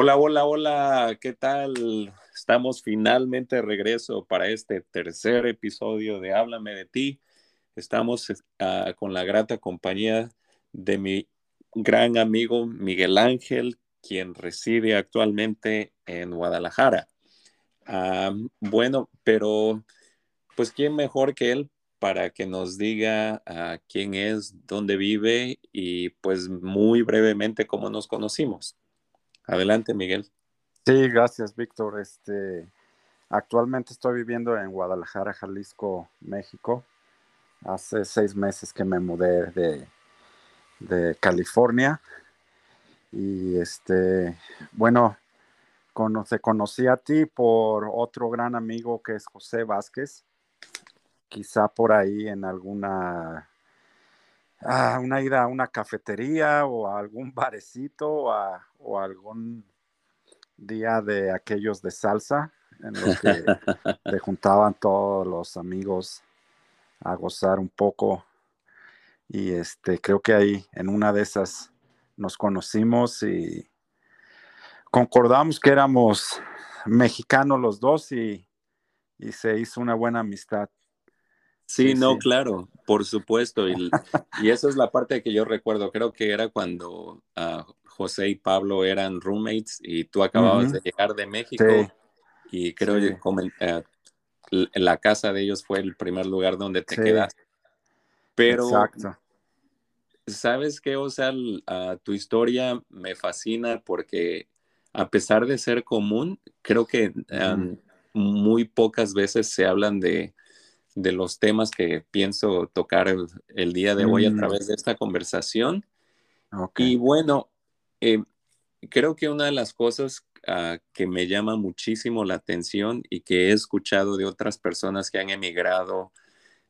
Hola, hola, hola, ¿qué tal? Estamos finalmente de regreso para este tercer episodio de Háblame de ti. Estamos uh, con la grata compañía de mi gran amigo Miguel Ángel, quien reside actualmente en Guadalajara. Bueno, pero pues quién mejor que él para que nos diga uh, quién es, dónde vive y pues muy brevemente cómo nos conocimos. Adelante, Miguel. Sí, gracias, Víctor. Este, actualmente estoy viviendo en Guadalajara, Jalisco, México. Hace seis meses que me mudé de, de California. Y este, bueno, te conocí a ti por otro gran amigo que es José Vázquez. Quizá por ahí en alguna a una ida a una cafetería o a algún barecito o, a, o algún día de aquellos de salsa en los que se juntaban todos los amigos a gozar un poco. Y este creo que ahí en una de esas nos conocimos y concordamos que éramos mexicanos los dos y, y se hizo una buena amistad. Sí, no, claro, por supuesto. Y, y, esa es la parte que yo recuerdo. Creo que era cuando uh, José y Pablo eran roommates y tú acababas de llegar de México. Y creo que uh, la casa de ellos fue el primer lugar donde te quedaste. Pero, Exacto. ¿sabes qué? O sea, uh, tu historia me fascina porque a pesar de ser común, creo que um, muy pocas veces se hablan de de los temas que pienso tocar el, día de hoy a mm. través de esta conversación. Y bueno, eh, creo que una de las cosas ah, que me llama muchísimo la atención y que he escuchado de otras personas que han emigrado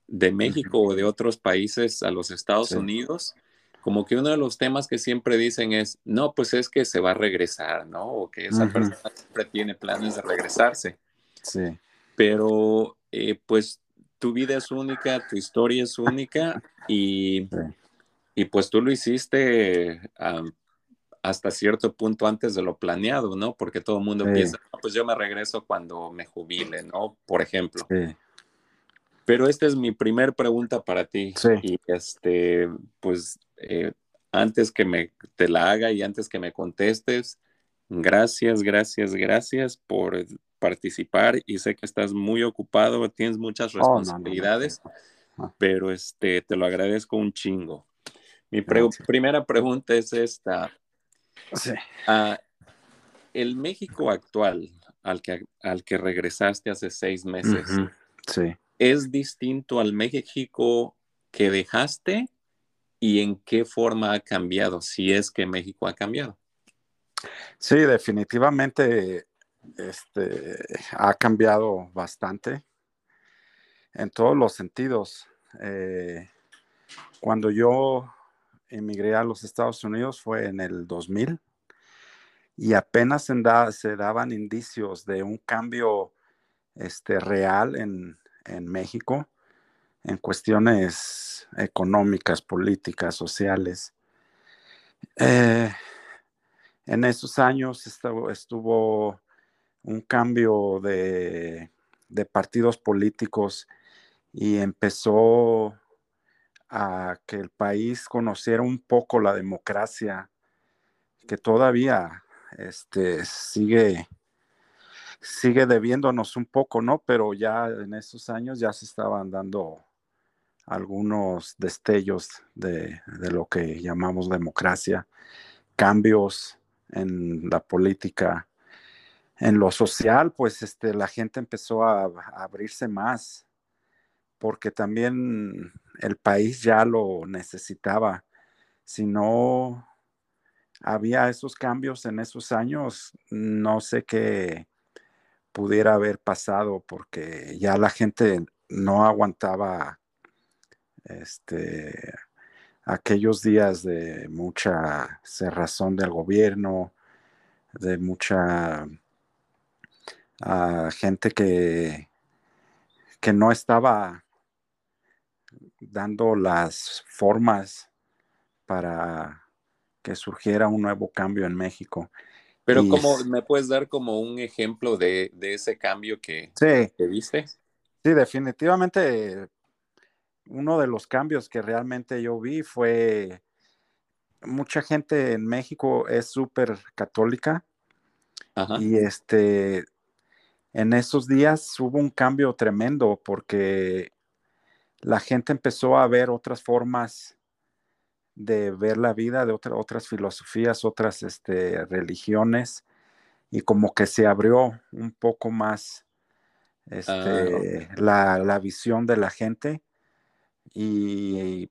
de México o de otros países a los Estados Unidos, como que uno de los temas que siempre dicen es, no, pues es que se va a regresar, ¿no? O que esa persona siempre tiene planes de regresarse. Sí. Pero, eh, pues tu vida es única, tu historia es única y, y pues tú lo hiciste hasta cierto punto antes de lo planeado, ¿no? Porque todo el mundo piensa, pues yo me regreso cuando me jubile, ¿no? Por ejemplo. Pero esta es mi primer pregunta para ti. Y este, pues eh, antes que me te la haga y antes que me contestes, gracias, gracias, gracias por participar y sé que estás muy ocupado, tienes muchas oh, responsabilidades, pero este, te lo agradezco un chingo. Mi primera pregunta es esta. Ah, el México actual al que, al que regresaste hace seis meses, ¿es distinto al México que dejaste? ¿Y en qué forma ha cambiado, si es que México ha cambiado? Sí, definitivamente este, ha cambiado bastante en todos los sentidos. Eh, cuando yo emigré a los Estados Unidos fue en el 2000 y apenas se daban indicios de un cambio este, real en, México en cuestiones económicas, políticas, sociales. Eh, en esos años estuvo un cambio de, partidos políticos y empezó a que el país conociera un poco la democracia, que todavía este, sigue, sigue debiéndonos un poco, ¿no? Pero ya en esos años ya se estaban dando algunos destellos de, de lo que llamamos democracia, cambios en la política en lo social, pues este, la gente empezó a, abrirse más, porque también el país ya lo necesitaba. Si no había esos cambios en esos años, no sé qué pudiera haber pasado, porque ya la gente no aguantaba este, aquellos días de mucha cerrazón del gobierno, de mucha a gente que, que no estaba dando las formas para que surgiera un nuevo cambio en México. Pero ¿cómo me puedes dar como un ejemplo de, ese cambio que, que, viste? Sí, definitivamente uno de los cambios que realmente yo vi fue mucha gente en México es súper católica y este en esos días hubo un cambio tremendo porque la gente empezó a ver otras formas de ver la vida, de otras filosofías, otras este, religiones, y como que se abrió un poco más ah, este, la, visión de la gente. Y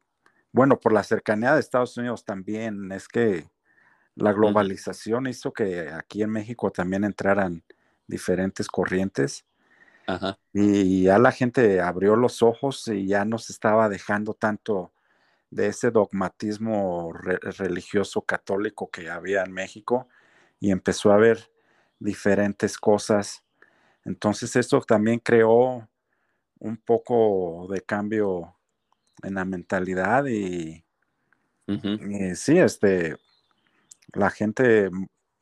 bueno, por la cercanía de Estados Unidos también, es que la globalización hizo que aquí en México también entraran diferentes corrientes. Y ya la gente abrió los ojos y ya no se estaba dejando tanto de ese dogmatismo religioso católico que había en México y empezó a ver diferentes cosas. Entonces eso también creó un poco de cambio en la mentalidad y, y sí, este, la gente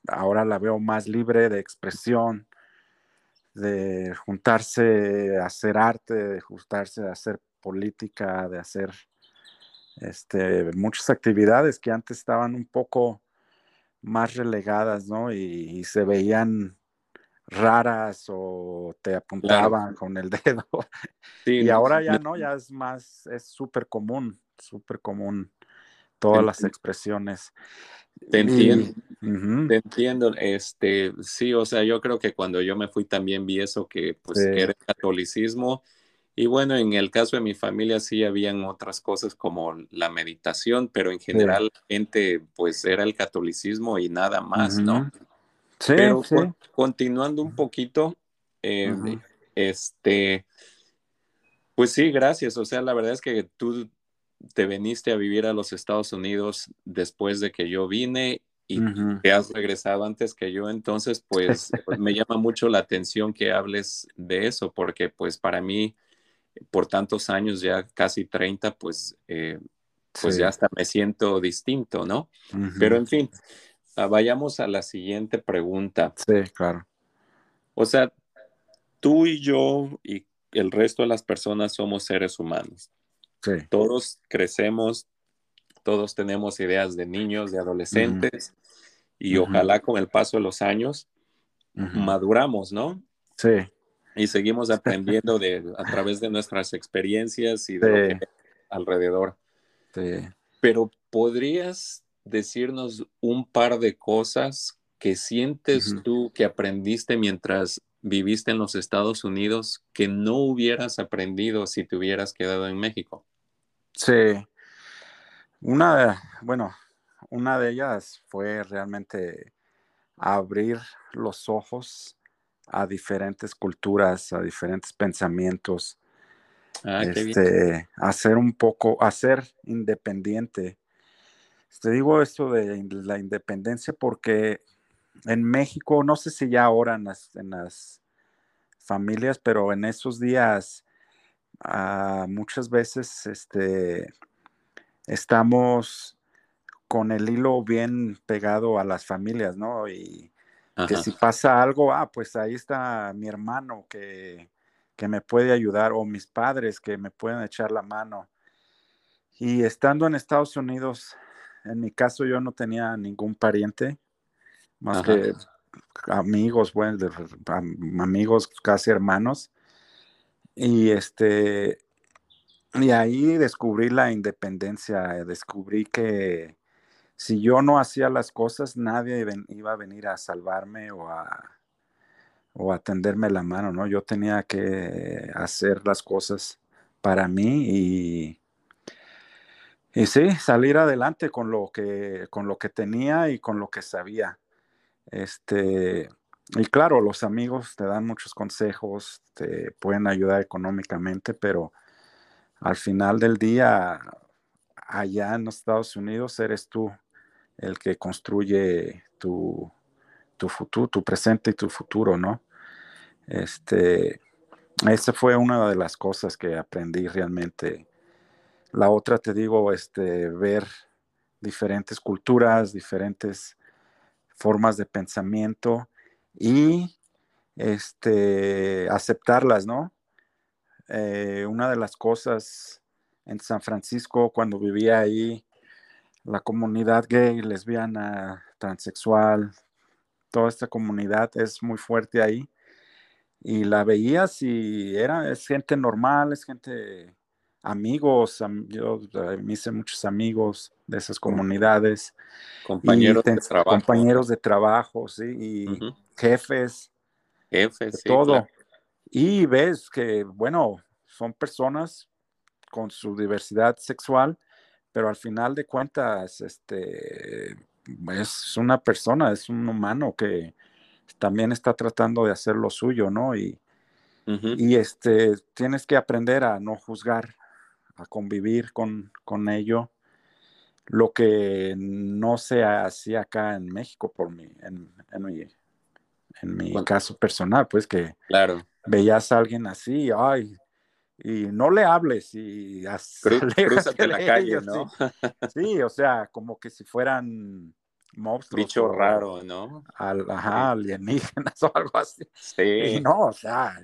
ahora la veo más libre de expresión, de juntarse a hacer arte, de juntarse a hacer política, de hacer este, muchas actividades que antes estaban un poco más relegadas, ¿no? Y, se veían raras o te apuntaban con el dedo. y ahora ya no, ya es más, es súper común, súper común todas las expresiones. Te entiendo. Te entiendo. Este, sí, o sea, yo creo que cuando yo me fui también vi eso que pues era el catolicismo. Y bueno, en el caso de mi familia sí habían otras cosas como la meditación, pero en general la gente pues era el catolicismo y nada más, ¿no? Sí, pero continuando un poquito, eh, este, pues sí, gracias. O sea, la verdad es que tú te viniste a vivir a los Estados Unidos después de que yo vine y te has regresado antes que yo, entonces pues, pues me llama mucho la atención que hables de eso, porque pues para mí, por tantos años, ya casi 30, pues, eh, pues ya hasta me siento distinto, ¿no? Pero en fin, ah, vayamos a la siguiente pregunta. Sí, claro. O sea, tú y yo y el resto de las personas somos seres humanos. Todos crecemos, todos tenemos ideas de niños, de adolescentes, y ojalá con el paso de los años maduramos, ¿no? Sí. Y seguimos aprendiendo de, a través de nuestras experiencias y de lo que alrededor. Sí. Pero podrías decirnos un par de cosas que sientes tú que aprendiste mientras viviste en los Estados Unidos que no hubieras aprendido si te hubieras quedado en México? Sí. Una, bueno, una de ellas fue realmente abrir los ojos a diferentes culturas, a diferentes pensamientos, ah, este, hacer un poco, hacer independiente. Te digo esto de la independencia porque en México, no sé si ya ahora en las familias, pero en esos días Ah, muchas veces este, estamos con el hilo bien pegado a las familias, ¿no? Y que si pasa algo, ah, pues ahí está mi hermano que, que me puede ayudar o mis padres que me pueden echar la mano. Y estando en Estados Unidos, en mi caso yo no tenía ningún pariente, más que amigos, bueno, amigos casi hermanos. Y este, y ahí descubrí la independencia, descubrí que si yo no hacía las cosas, nadie iba a venir a salvarme o a, o a tenderme la mano, ¿no? Yo tenía que hacer las cosas para mí y, y sí, salir adelante con lo que, con lo que tenía y con lo que sabía. Este, y claro, los amigos te dan muchos consejos, te pueden ayudar económicamente, pero al final del día, allá en los Estados Unidos, eres tú el que construye tu, futuro, tu presente y tu futuro, ¿no? Este, esa fue una de las cosas que aprendí realmente. La otra, te digo, este, ver diferentes culturas, diferentes formas de pensamiento y este, aceptarlas, ¿no? Eh, una de las cosas en San Francisco, cuando vivía ahí, la comunidad gay, lesbiana, transexual, toda esta comunidad es muy fuerte ahí. Y la veías y era, es gente normal, es gente, amigos, yo me hice muchos amigos de esas comunidades. Compañeros de trabajo. Compañeros de trabajo, sí, y jefes. Jefes, sí, todo. Y ves que, bueno, son personas con su diversidad sexual, pero al final de cuentas, este, es una persona, es un humano que también está tratando de hacer lo suyo, ¿no? Y, y este, tienes que aprender a no juzgar, a convivir con, con ello, lo que no se hacía acá en México por mí, en, mi, en mi caso personal, pues que claro. veías a alguien así, ay, y no le hables y cruzate la calle, ¿no? Sí. o sea, como que si fueran monstruos. Bicho raro, ¿no? ajá, alienígenas o algo así. Sí. Y no, o sea,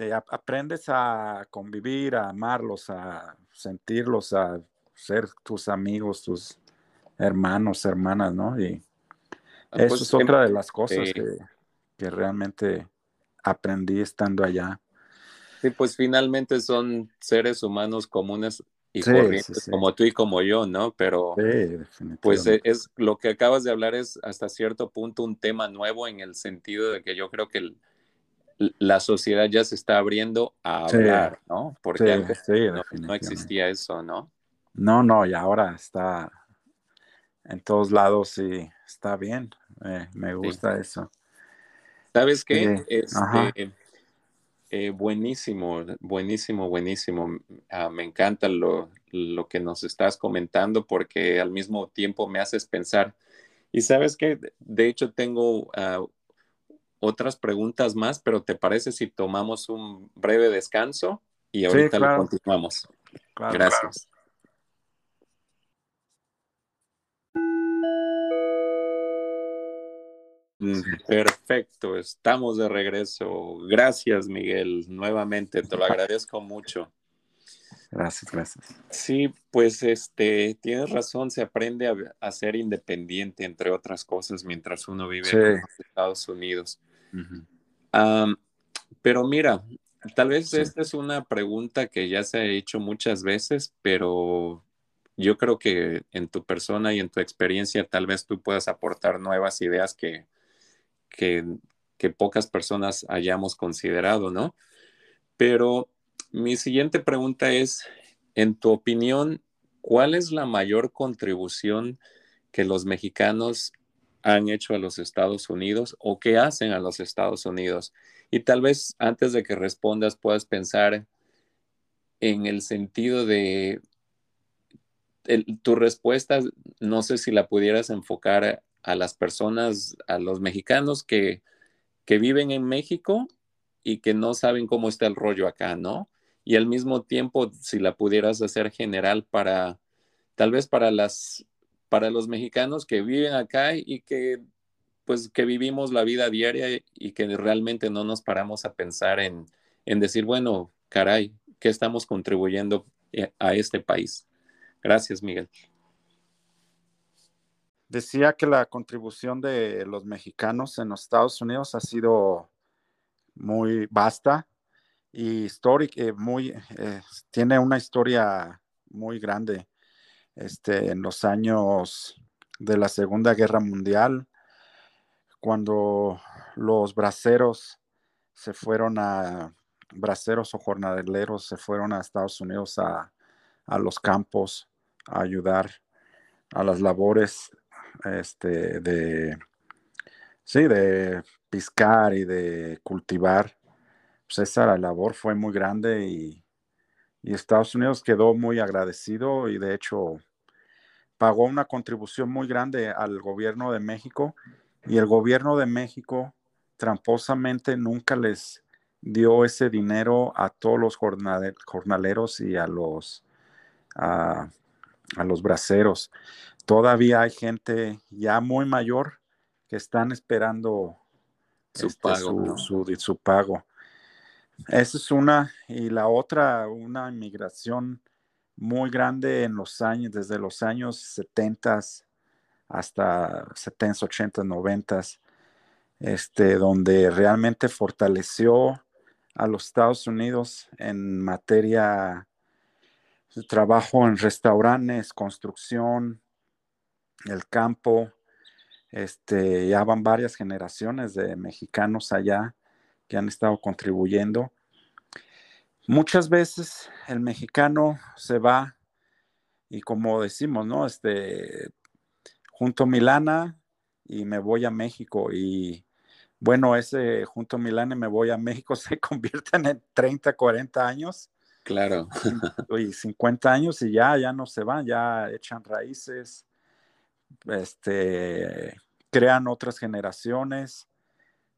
te aprendes a convivir, a amarlos, a sentirlos, a ser tus amigos, tus hermanos, hermanas, ¿no? Y ah, eso pues, es otra de las cosas que, que realmente aprendí estando allá. Sí, pues finalmente son seres humanos comunes y corrientes, como tú y como yo, ¿no? Pero pues es lo que acabas de hablar es hasta cierto punto un tema nuevo en el sentido de que yo creo que la sociedad ya se está abriendo a hablar, ¿no? Porque antes no, existía eso, ¿no? No, no, y ahora está en todos lados y está bien. me gusta eso. ¿Sabes qué? Este, eh, buenísimo, buenísimo, buenísimo. Ah, me encanta lo, que nos estás comentando porque al mismo tiempo me haces pensar. Y sabes que, de hecho, tengo ah, otras preguntas más, pero ¿te parece si tomamos un breve descanso y ahorita lo continuamos? Gracias. Mm, perfecto, estamos de regreso. Gracias, Miguel. Nuevamente, te lo agradezco mucho. Gracias, gracias. Sí, pues este, tienes razón, se aprende a, ser independiente, entre otras cosas, mientras uno vive en los Estados Unidos. Pero mira, tal vez esta es una pregunta que ya se ha hecho muchas veces, pero yo creo que en tu persona y en tu experiencia tal vez tú puedas aportar nuevas ideas que, que, pocas personas hayamos considerado, ¿no? Pero mi siguiente pregunta es, en tu opinión, ¿cuál es la mayor contribución que los mexicanos han hecho a los Estados Unidos o que hacen a los Estados Unidos? Y tal vez antes de que respondas puedas pensar en el sentido de tu respuesta, no sé si la pudieras enfocar a las personas, a los mexicanos que, que viven en México y que no saben cómo está el rollo acá, ¿no? Y al mismo tiempo, si la pudieras hacer general para, tal vez para las, para los mexicanos que viven acá y que, pues, que vivimos la vida diaria y que realmente no nos paramos a pensar en, en decir, bueno, caray, ¿qué estamos contribuyendo eh, a este país? Gracias, Miguel. Decía que la contribución de los mexicanos en los Estados Unidos ha sido muy vasta y histórica, eh, muy, eh, tiene una historia muy grande. Este, en los años de la Segunda Guerra Mundial, cuando los braceros se fueron a, braceros o jornaleros se fueron a Estados Unidos a, a los campos a ayudar a las labores este, de, sí, de piscar y de cultivar, pues esa labor fue muy grande y, y Estados Unidos quedó muy agradecido y de hecho pagó una contribución muy grande al gobierno de México y el gobierno de México tramposamente nunca les dio ese dinero a todos los jornaleros y a los, a, a los braceros todavía hay gente ya muy mayor que están esperando su, este, pago, su, pago. Esa es una. Y la otra, una inmigración muy grande en los años, desde los años 70 hasta 70, 80, 90, este, donde realmente fortaleció a los Estados Unidos en materia de trabajo en restaurantes, construcción, el campo. Este, ya van varias generaciones de mexicanos allá que han estado contribuyendo. Muchas veces el mexicano se va y como decimos, ¿no? Este, junto a Milana y me voy a México y bueno, ese junto a Milana y me voy a México se convierten en 30, 40 años. Claro. Y 50 años y ya, ya no se van, ya echan raíces, este, crean otras generaciones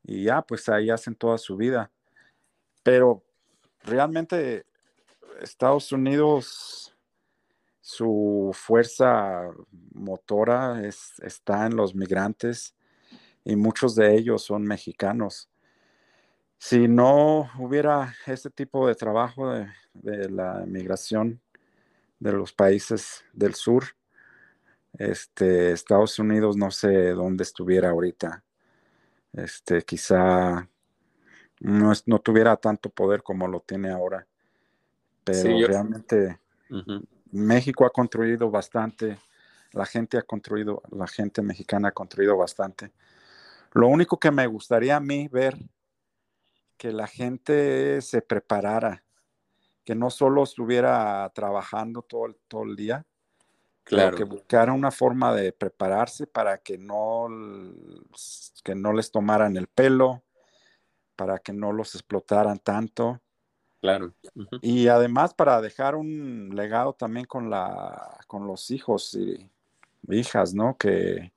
y ya, pues ahí hacen toda su vida. Pero realmente Estados Unidos, su fuerza motora está en los migrantes y muchos de ellos son mexicanos. Si no hubiera este tipo de trabajo de, de la migración de los países del sur, este, Estados Unidos no sé dónde estuviera ahorita. Este, quizá no, no tuviera tanto poder como lo tiene ahora. Pero realmente México ha construido bastante, la gente ha construido, la gente mexicana ha construido bastante. Lo único que me gustaría a mí ver que la gente se preparara, que no solo estuviera trabajando todo, todo el día, Claro. que buscaran una forma de prepararse para que no, que no les tomaran el pelo, para que no los explotaran tanto. Claro. Y además para dejar un legado también con, la, con los hijos y hijas, ¿no? Que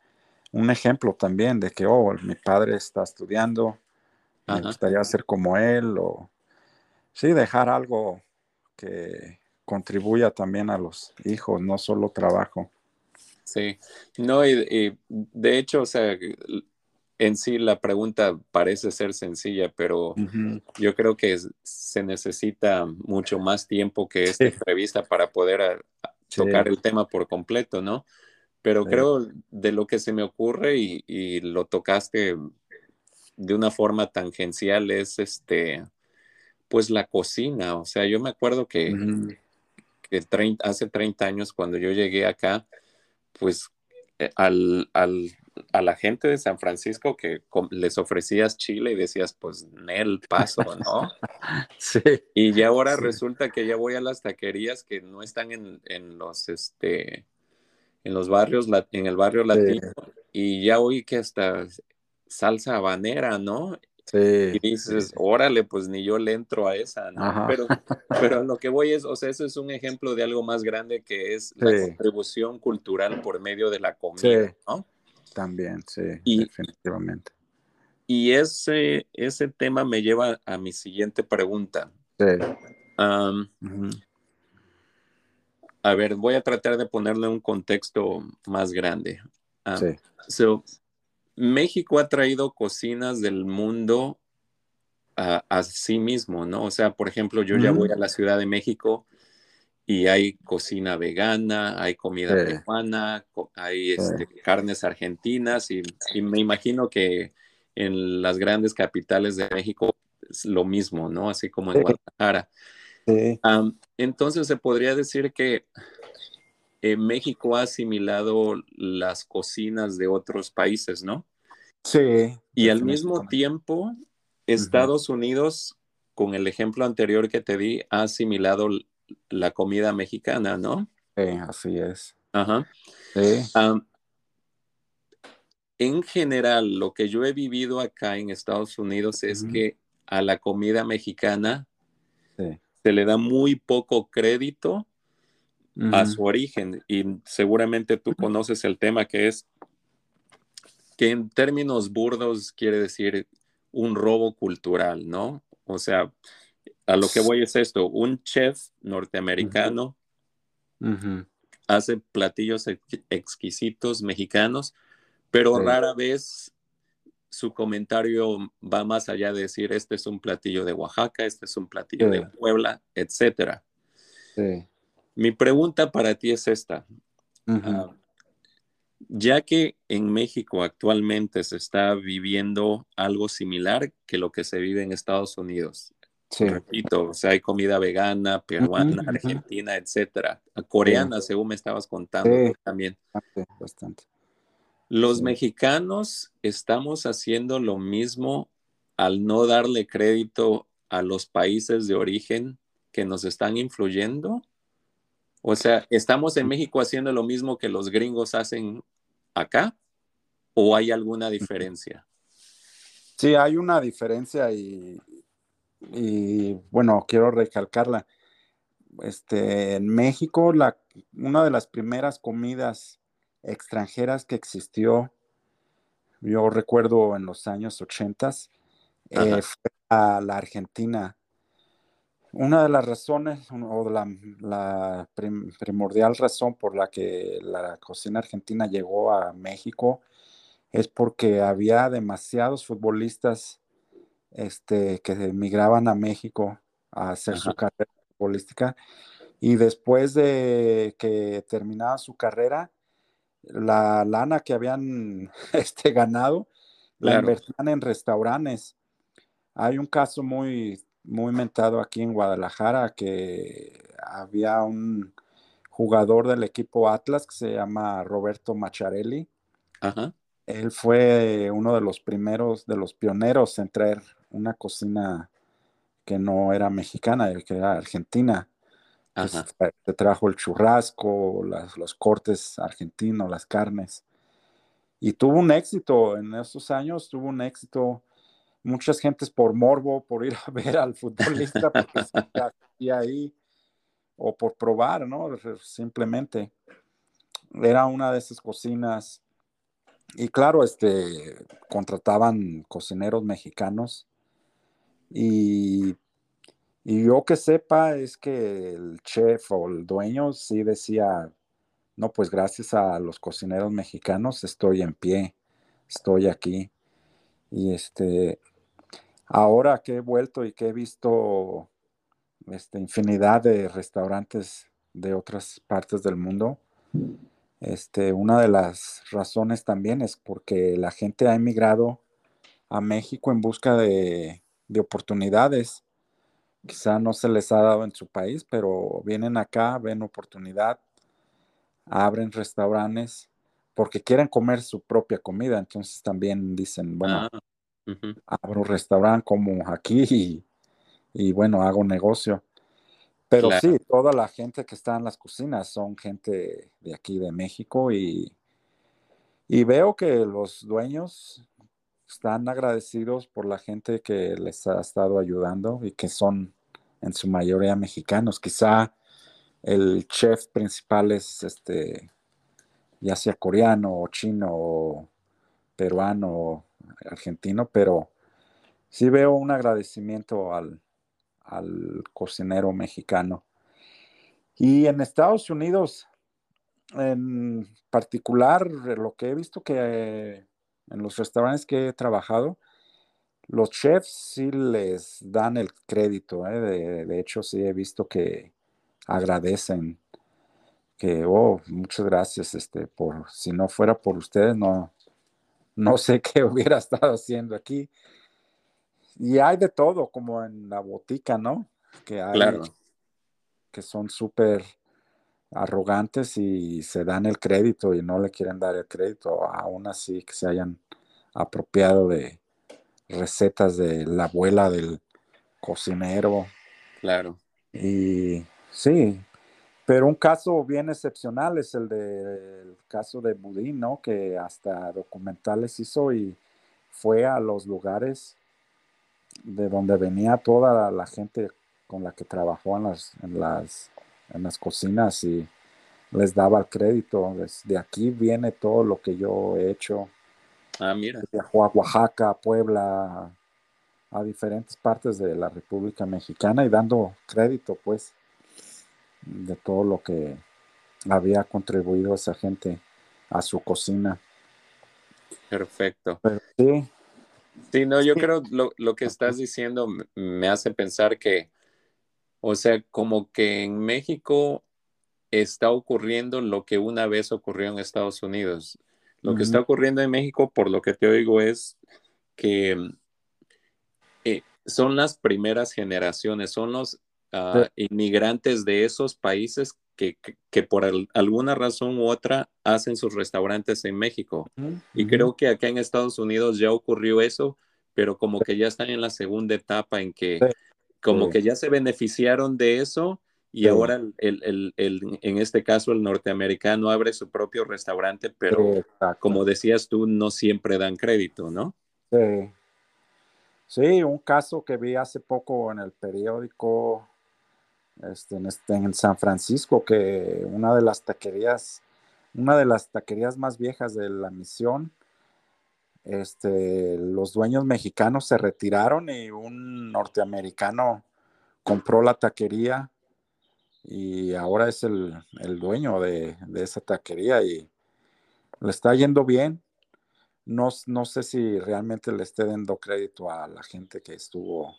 un ejemplo también de que, oh, mi padre está estudiando, me gustaría ser como él, o sí, dejar algo que, contribuya también a los hijos, no solo trabajo. Sí, no, y, de hecho, o sea, en sí la pregunta parece ser sencilla, pero yo creo que se necesita mucho más tiempo que esta entrevista para poder tocar el tema por completo, ¿no? Pero creo de lo que se me ocurre y, lo tocaste de una forma tangencial es este, pues la cocina. O sea, yo me acuerdo que que hace 30 años cuando yo llegué acá, pues eh, al, a la gente de San Francisco que les ofrecías chile y decías, pues, Nel, paso, ¿no? sí. Y ya ahora resulta que ya voy a las taquerías que no están en, en los, este, en los barrios, en el barrio latino, y ya oí que hasta salsa habanera, ¿no? y dices, órale, pues ni yo le entro a esa, ¿no? Pero, pero lo que voy es, o sea, eso es un ejemplo de algo más grande que es la contribución cultural por medio de la comida, ¿no? También, sí, definitivamente. Y ese, ese tema me lleva a mi siguiente pregunta. Sí. A ver, voy a tratar de ponerle un contexto más grande. sí. So, México ha traído cocinas del mundo a, sí mismo, ¿no? O sea, por ejemplo, yo ya voy a la Ciudad de México y hay cocina vegana, hay comida peruana, hay este, carnes argentinas y, me imagino que en las grandes capitales de México es lo mismo, ¿no? Así como en Guadalajara. entonces se podría decir que eh, México ha asimilado las cocinas de otros países, ¿no? Sí. Y al mismo tiempo, Estados Unidos, con el ejemplo anterior que te di, ha asimilado la comida mexicana, ¿no? Sí, así es. Ajá. Sí. en general, lo que yo he vivido acá en Estados Unidos es que a la comida mexicana se le da muy poco crédito a su origen y seguramente tú conoces el tema que es que en términos burdos quiere decir un robo cultural, ¿no? O sea, a lo que voy es esto, un chef norteamericano hace platillos exquisitos mexicanos, pero rara vez su comentario va más allá de decir, este es un platillo de Oaxaca, este es un platillo de Puebla, etcétera. Mi pregunta para ti es esta. Ah, ya que en México actualmente se está viviendo algo similar que lo que se vive en Estados Unidos. Repito, o sea, hay comida vegana, peruana, argentina, etcétera. Coreana, según me estabas contando también. Bastante. Los mexicanos estamos haciendo lo mismo al no darle crédito a los países de origen que nos están influyendo. O sea, ¿estamos en México haciendo lo mismo que los gringos hacen acá? ¿O hay alguna diferencia? Sí, hay una diferencia y, bueno, quiero recalcarla. Este, en México, la, una de las primeras comidas extranjeras que existió, yo recuerdo en los años 80, eh, fue a la Argentina una de las razones o la, primordial razón por la que la cocina argentina llegó a México es porque había demasiados futbolistas este, que emigraban a México a hacer su carrera futbolística y después de que terminaba su carrera, la lana que habían este, ganado la invertían en restaurantes. Hay un caso muy muy mentado aquí en Guadalajara que había un jugador del equipo Atlas que se llama Roberto Macharelli. Él fue uno de los primeros, de los pioneros en traer una cocina que no era mexicana, que era argentina. se, trajo el churrasco, los cortes argentinos, las carnes. Y tuvo un éxito en esos años, tuvo un éxito muchas gentes por morbo, por ir a ver al futbolista, porque se ahí, o por probar, ¿no? Simplemente. Era una de esas cocinas. Y claro, este, contrataban cocineros mexicanos. Y, yo que sepa es que el chef o el dueño sí decía, no, pues gracias a los cocineros mexicanos estoy en pie, estoy aquí. Y este, ahora que he vuelto y que he visto este, infinidad de restaurantes de otras partes del mundo, este, una de las razones también es porque la gente ha emigrado a México en busca de, de oportunidades. Quizá no se les ha dado en su país, pero vienen acá, ven oportunidad, abren restaurantes porque quieren comer su propia comida. Entonces también dicen, bueno, ah abro un restaurante como aquí y, bueno, hago negocio. Pero sí, toda la gente que está en las cocinas son gente de aquí de México y, y veo que los dueños están agradecidos por la gente que les ha estado ayudando y que son en su mayoría mexicanos. Quizá el chef principal es este, ya sea coreano o chino o peruano argentino, pero sí veo un agradecimiento al, cocinero mexicano. Y en Estados Unidos, en particular, lo que he visto que en los restaurantes que he trabajado, los chefs sí les dan el crédito. ¿eh? De, de, hecho, sí he visto que agradecen que, oh, muchas gracias, este, por, si no fuera por ustedes, no, no sé qué hubiera estado haciendo aquí. Y hay de todo, como en la botica, ¿no? Que hay que son súper arrogantes y se dan el crédito y no le quieren dar el crédito, aún así que se hayan apropiado de recetas de la abuela del cocinero. Claro. Y sí, pero un caso bien excepcional es el del caso de Budín, ¿no? Que hasta documentales hizo y fue a los lugares de donde venía toda la, gente con la que trabajó en las, en las, en las cocinas y les daba el crédito. De aquí viene todo lo que yo he hecho. Ah, mira. Viajó a Oaxaca, Puebla, a diferentes partes de la República Mexicana y dando crédito, pues de todo lo que había contribuido esa gente a su cocina. Perfecto. sí, Sí, no, yo creo lo, lo que estás diciendo me hace pensar que, o sea, como que en México está ocurriendo lo que una vez ocurrió en Estados Unidos. Lo que está ocurriendo en México, por lo que te oigo, es que eh, son las primeras generaciones, son los ah, inmigrantes de esos países que, por alguna razón u otra hacen sus restaurantes en México. Y creo que acá en Estados Unidos ya ocurrió eso, pero como que ya están en la segunda etapa en que como que ya se beneficiaron de eso y ahora el, en este caso el norteamericano abre su propio restaurante, pero como decías tú, no siempre dan crédito, ¿no? Sí. Sí, un caso que vi hace poco en el periódico este, en, este, en San Francisco, que una de las taquerías, una de las taquerías más viejas de la misión, este, los dueños mexicanos se retiraron y un norteamericano compró la taquería y ahora es el, dueño de, esa taquería y le está yendo bien. No, no, sé si realmente le esté dando crédito a la gente que estuvo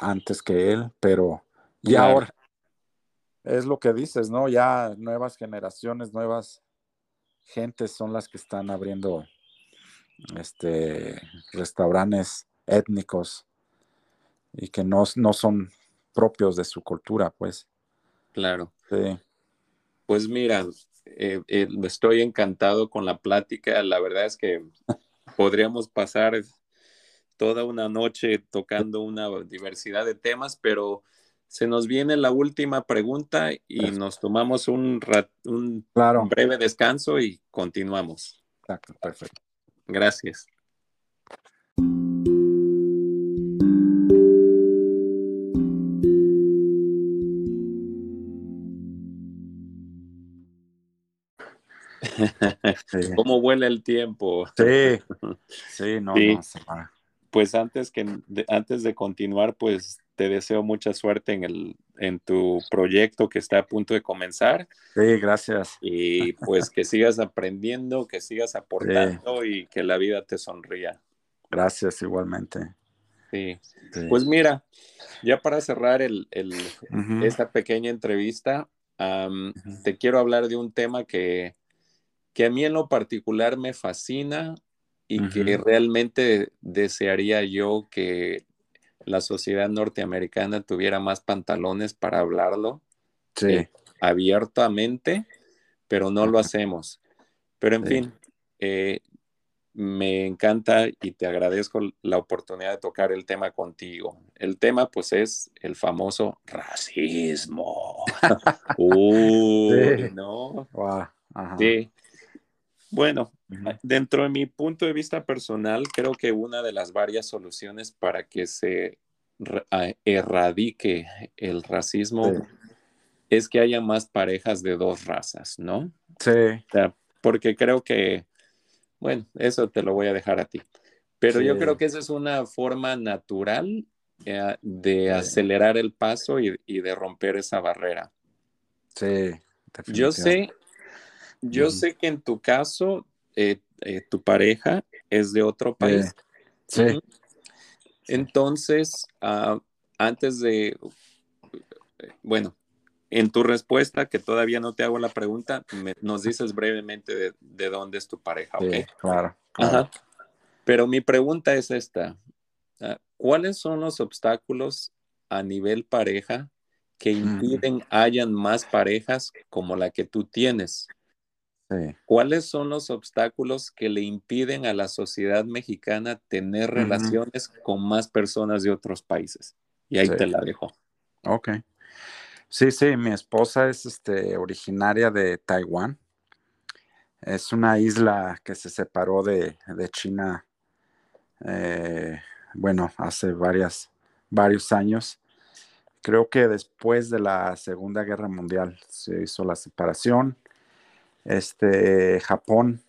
antes que él, pero y ahora es lo que dices, ¿no? Ya nuevas generaciones, nuevas gentes son las que están abriendo este restaurantes étnicos y que no, no son propios de su cultura, pues. Claro. Sí. Pues mira, eh, eh, estoy encantado con la plática. La verdad es que podríamos pasar toda una noche tocando una diversidad de temas, pero se nos viene la última pregunta y nos tomamos un, un breve descanso y continuamos. Perfecto. Gracias. ¿Cómo vuela el tiempo? Sí, sí, no, no Pues antes, que, antes de continuar, pues te deseo mucha suerte en, el, en tu proyecto que está a punto de comenzar. Sí, gracias. Y pues que sigas aprendiendo, que sigas aportando y que la vida te sonría. Gracias igualmente. Sí. Pues mira, ya para cerrar el, esta pequeña entrevista, te quiero hablar de un tema que, que a mí en lo particular me fascina y que realmente desearía yo que la sociedad norteamericana tuviera más pantalones para hablarlo eh, abiertamente, pero no lo hacemos. Pero en fin, eh, me encanta y te agradezco la oportunidad de tocar el tema contigo. El tema pues es el famoso racismo. Uy, ¿no? Sí. Bueno, dentro de mi punto de vista personal, creo que una de las varias soluciones para que se erradique el racismo es que haya más parejas de dos razas, ¿no? Sí. porque creo que, bueno, eso te lo voy a dejar a ti. Pero yo creo que esa es una forma natural eh, de acelerar el paso y, de romper esa barrera. Sí. Yo sé yo sé que en tu caso, eh, eh, tu pareja es de otro país. Sí. Entonces, ah, antes de, bueno, en tu respuesta, que todavía no te hago la pregunta, nos dices brevemente de, dónde es tu pareja, sí, Claro, Ajá. Pero mi pregunta es esta. Ah, ¿Cuáles son los obstáculos a nivel pareja que impiden hayan más parejas como la que tú tienes? ¿Cuáles son los obstáculos que le impiden a la sociedad mexicana tener relaciones con más personas de otros países? Y ahí te la dejo. Ok. Sí, sí, mi esposa es este, originaria de Taiwán. Es una isla que se separó de, China, eh, bueno, hace varias, varios años. Creo que después de la Segunda Guerra Mundial se hizo la separación este, Japón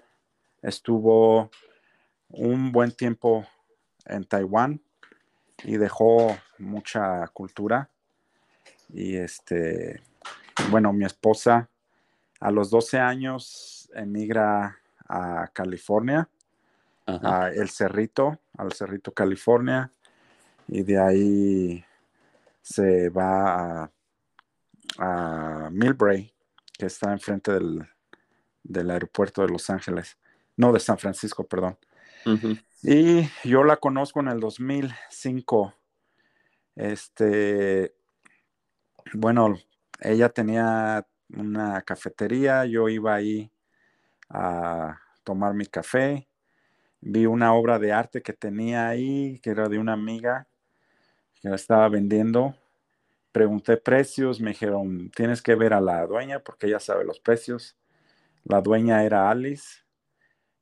estuvo un buen tiempo en Taiwán y dejó mucha cultura. Y este, bueno, mi esposa a los 12 años emigra a California a El Cerrito, al Cerrito, California, y de ahí se va a, a que está enfrente del, del aeropuerto de Los Ángeles, no de San Francisco, perdón. Y yo la conozco en el 2005. Este, bueno, ella tenía una cafetería, yo iba ahí a tomar mi café, vi una obra de arte que tenía ahí, que era de una amiga que la estaba vendiendo. Pregunté precios, me dijeron, tienes que ver a la dueña porque ella sabe los precios. La dueña era Alice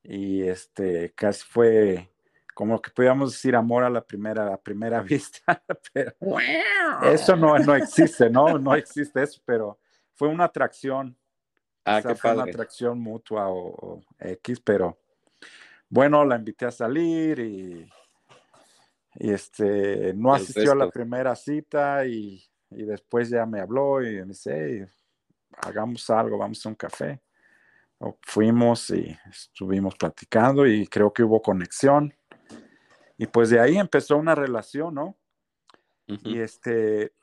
y este casi fue como que podíamos decir amor a la primera, primera vista, pero eso no, no existe, ¿no? No existe eso, pero fue una atracción. Ah, qué fue una atracción mutua o, X, pero bueno, la invité a salir y, y este, no asistió a la primera cita y, y, después ya me habló y me dice, hagamos algo, vamos a un café. Fuimos y estuvimos platicando y creo que hubo conexión. Y pues de ahí empezó una relación, ¿no? Y este,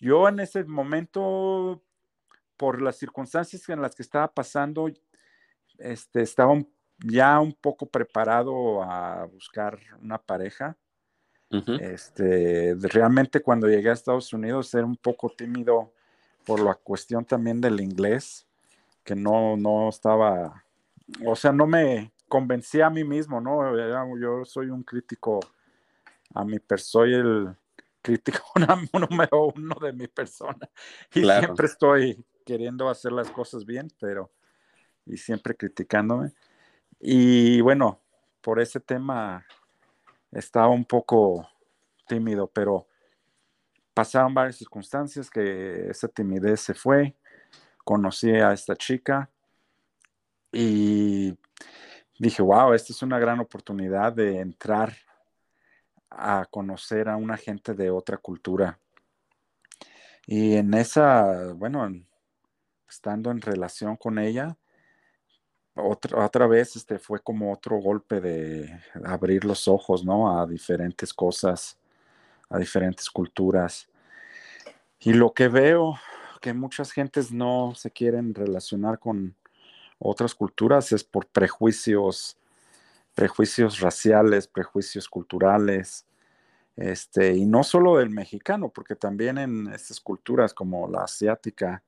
yo en ese momento, por las circunstancias en las que estaba pasando, este, estaba ya un poco preparado a buscar una pareja. este, realmente cuando llegué a Estados Unidos era un poco tímido por la cuestión también del inglés, que no, no estaba, o sea, no me convencía a mí mismo, ¿no? Yo soy un crítico a mi persona, soy el crítico número uno de mi persona. Y siempre estoy queriendo hacer las cosas bien, pero y siempre criticándome. Y bueno, por ese tema estaba un poco tímido, pero pasaron varias circunstancias que esa timidez se fue. Conocí a esta chica y dije, wow, esta es una gran oportunidad de entrar a conocer a una gente de otra cultura. Y en esa, bueno, estando en relación con ella, otra, otra vez este, fue como otro golpe de abrir los ojos, ¿no? A diferentes cosas, a diferentes culturas. Y lo que veo, que muchas gentes no se quieren relacionar con otras culturas es por prejuicios prejuicios raciales, prejuicios culturales, este, y no solo del mexicano, porque también en estas culturas como la asiática,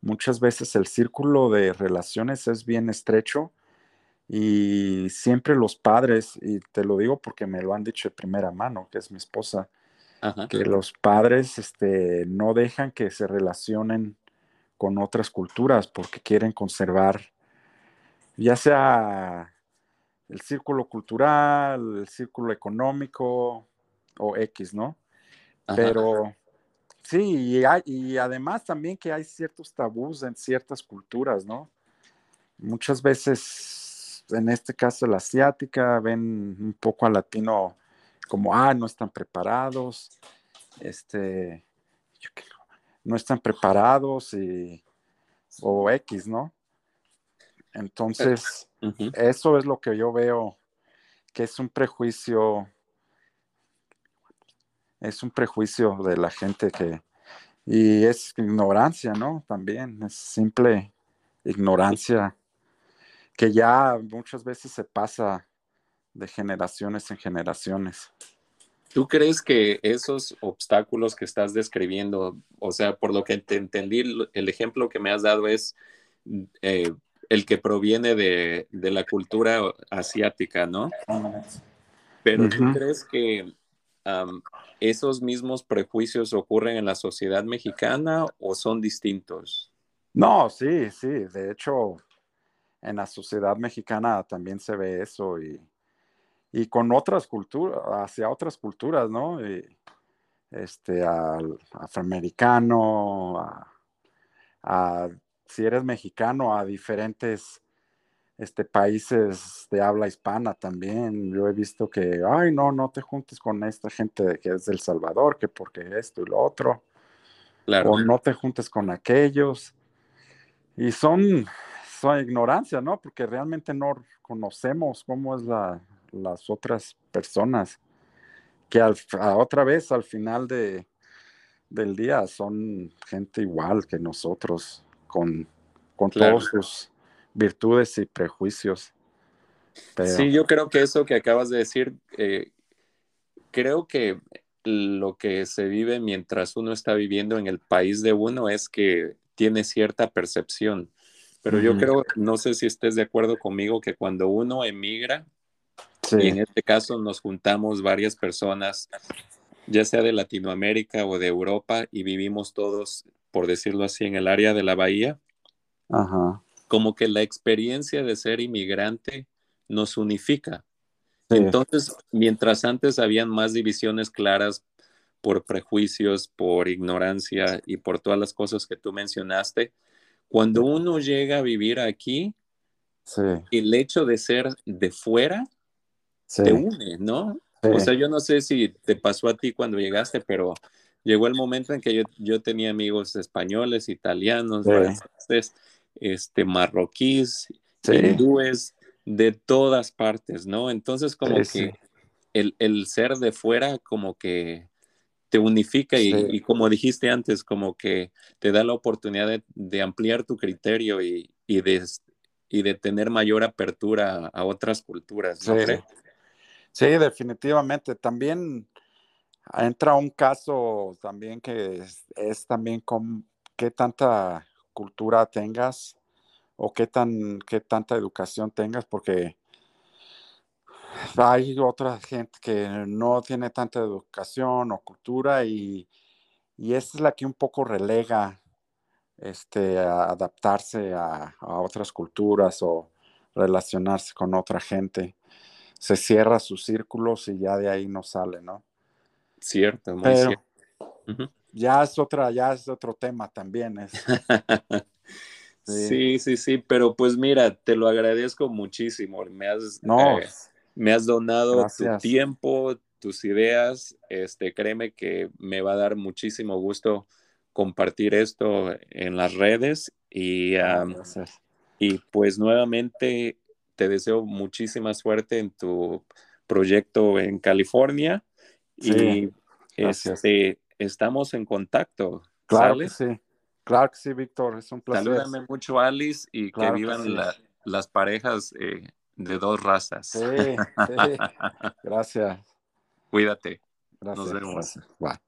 muchas veces el círculo de relaciones es bien estrecho y siempre los padres, y te lo digo porque me lo han dicho de primera mano, que es mi esposa, que los padres este, no dejan que se relacionen con otras culturas porque quieren conservar ya sea el círculo cultural, el círculo económico o X, ¿no? Pero sí, y, además también que hay ciertos tabús en ciertas culturas, ¿no? Muchas veces, en este caso la asiática, ven un poco al latino como, ah, no están preparados, este, no están preparados y, o X, ¿no? Entonces, eso es lo que yo veo, que es un prejuicio, es un prejuicio de la gente que, y es ignorancia, ¿no? También, es simple ignorancia que ya muchas veces se pasa de generaciones en generaciones. ¿Tú crees que esos obstáculos que estás describiendo, o sea, por lo que te entendí, el ejemplo que me has dado es eh, el que proviene de, la cultura asiática, ¿no? Pero ¿tú crees que esos mismos prejuicios ocurren en la sociedad mexicana o son distintos? No, sí, sí. De hecho, en la sociedad mexicana también se ve eso y, con otras culturas, hacia otras culturas, ¿no? este, al afroamericano, a si eres mexicano, a diferentes este, países de habla hispana también. Yo he visto que, ay, no, no te juntes con esta gente que es del Salvador, que porque esto y lo otro. O no te juntes con aquellos. Y son, ignorancia, ¿no? Porque realmente no conocemos cómo es la, las otras personas que otra vez al final de, del día son gente igual que nosotros, con, con todas sus virtudes y prejuicios. Sí, yo creo que eso que acabas de decir, eh, creo que lo que se vive mientras uno está viviendo en el país de uno es que tiene cierta percepción. Pero yo creo, no sé si estés de acuerdo conmigo, que cuando uno emigra, y en este caso nos juntamos varias personas, ya sea de Latinoamérica o de Europa, y vivimos todos, por decirlo así, en el área de la bahía, como que la experiencia de ser inmigrante nos unifica. Entonces, mientras antes habían más divisiones claras por prejuicios, por ignorancia y por todas las cosas que tú mencionaste, cuando uno llega a vivir aquí, el hecho de ser de fuera te une, ¿no? O sea, yo no sé si te pasó a ti cuando llegaste, pero llegó el momento en que yo, yo tenía amigos españoles, italianos, este, marroquíes, hindúes, de todas partes, ¿no? Entonces como que el, ser de fuera como que te unifica y, como dijiste antes, como que te da la oportunidad de, ampliar tu criterio y, de, y de tener mayor apertura a otras culturas, ¿no Sí, definitivamente. También entra un caso también que es, también con qué tanta cultura tengas o qué, tan, qué tanta educación tengas, porque hay otra gente que no tiene tanta educación o cultura y, y esta es la que un poco relega este, a adaptarse a, otras culturas o relacionarse con otra gente. Se cierra sus círculos y ya de ahí no sale, ¿no? Cierto, muy cierto. Ya es otra, ya es otro tema también. Es, Sí. sí, sí, pero pues mira, te lo agradezco muchísimo. Me has, eh, me has donado tu tiempo, tus ideas. Este, créeme que me va a dar muchísimo gusto compartir esto en las redes y, y pues nuevamente te deseo muchísima suerte en tu proyecto en California y este, estamos en contacto. Claro que sí. Claro que sí, Víctor, es un placer. Salúdame mucho, Alice, y que vivan las parejas eh, de dos razas. Sí, sí. Gracias. Cuídate. Gracias. Nos vemos. Bye.